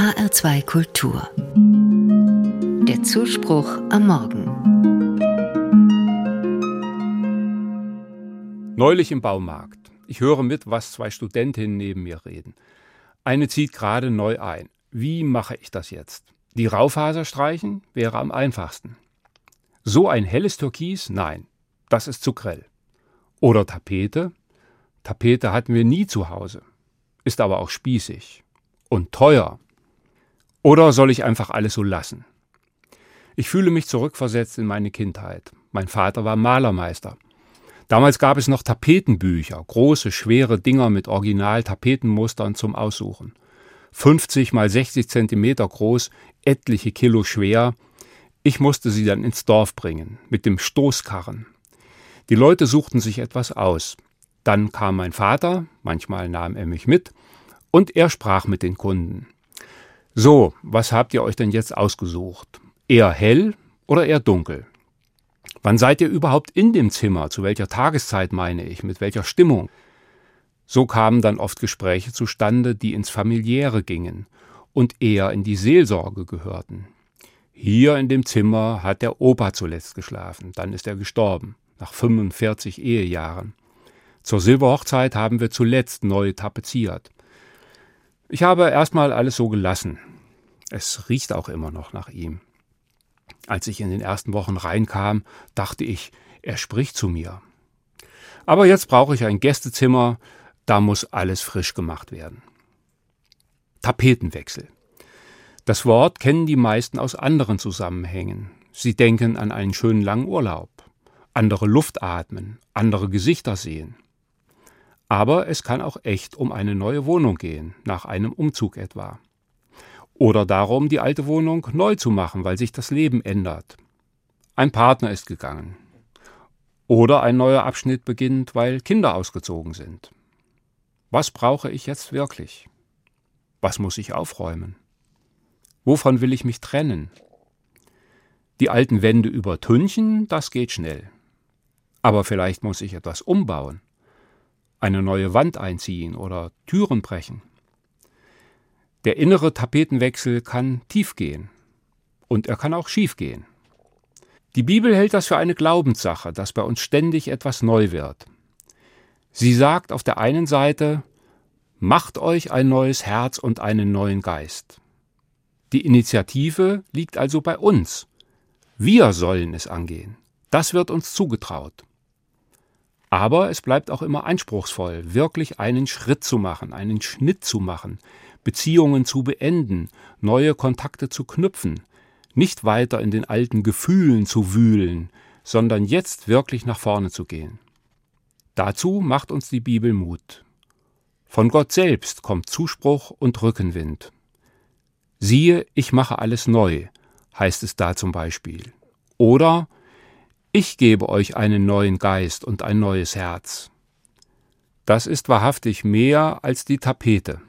HR2 Kultur. Der Zuspruch am Morgen. Neulich im Baumarkt. Ich höre mit, was zwei Studentinnen neben mir reden. Eine zieht gerade neu ein. Wie mache ich das jetzt? Die Raufaser streichen wäre am einfachsten. So ein helles Türkis? Nein, das ist zu grell. Oder Tapete? Tapete hatten wir nie zu Hause. Ist aber auch spießig. Und teuer. Oder soll ich einfach alles so lassen? Ich fühle mich zurückversetzt in meine Kindheit. Mein Vater war Malermeister. Damals gab es noch Tapetenbücher, große, schwere Dinger mit Original-Tapetenmustern zum Aussuchen. 50 mal 60 Zentimeter groß, etliche Kilo schwer. Ich musste sie dann ins Dorf bringen, mit dem Stoßkarren. Die Leute suchten sich etwas aus. Dann kam mein Vater, manchmal nahm er mich mit, und er sprach mit den Kunden. So, was habt ihr euch denn jetzt ausgesucht? Eher hell oder eher dunkel? Wann seid ihr überhaupt in dem Zimmer? Zu welcher Tageszeit meine ich? Mit welcher Stimmung? So kamen dann oft Gespräche zustande, die ins Familiäre gingen und eher in die Seelsorge gehörten. Hier in dem Zimmer hat der Opa zuletzt geschlafen, dann ist er gestorben, nach 45 Ehejahren. Zur Silberhochzeit haben wir zuletzt neu tapeziert. Ich habe erstmal alles so gelassen. Es riecht auch immer noch nach ihm. Als ich in den ersten Wochen reinkam, dachte ich, er spricht zu mir. Aber jetzt brauche ich ein Gästezimmer, da muss alles frisch gemacht werden. Tapetenwechsel. Das Wort kennen die meisten aus anderen Zusammenhängen. Sie denken an einen schönen langen Urlaub, andere Luft atmen, andere Gesichter sehen. Aber es kann auch echt um eine neue Wohnung gehen, nach einem Umzug etwa. Oder darum, die alte Wohnung neu zu machen, weil sich das Leben ändert. Ein Partner ist gegangen. Oder ein neuer Abschnitt beginnt, weil Kinder ausgezogen sind. Was brauche ich jetzt wirklich? Was muss ich aufräumen? Wovon will ich mich trennen? Die alten Wände übertünchen, das geht schnell. Aber vielleicht muss ich etwas umbauen eine neue Wand einziehen oder Türen brechen. Der innere Tapetenwechsel kann tief gehen und er kann auch schief gehen. Die Bibel hält das für eine Glaubenssache, dass bei uns ständig etwas neu wird. Sie sagt auf der einen Seite, macht euch ein neues Herz und einen neuen Geist. Die Initiative liegt also bei uns. Wir sollen es angehen. Das wird uns zugetraut. Aber es bleibt auch immer anspruchsvoll, wirklich einen Schritt zu machen, einen Schnitt zu machen, Beziehungen zu beenden, neue Kontakte zu knüpfen, nicht weiter in den alten Gefühlen zu wühlen, sondern jetzt wirklich nach vorne zu gehen. Dazu macht uns die Bibel Mut. Von Gott selbst kommt Zuspruch und Rückenwind. Siehe, ich mache alles neu, heißt es da zum Beispiel. Oder ich gebe euch einen neuen Geist und ein neues Herz. Das ist wahrhaftig mehr als die Tapete.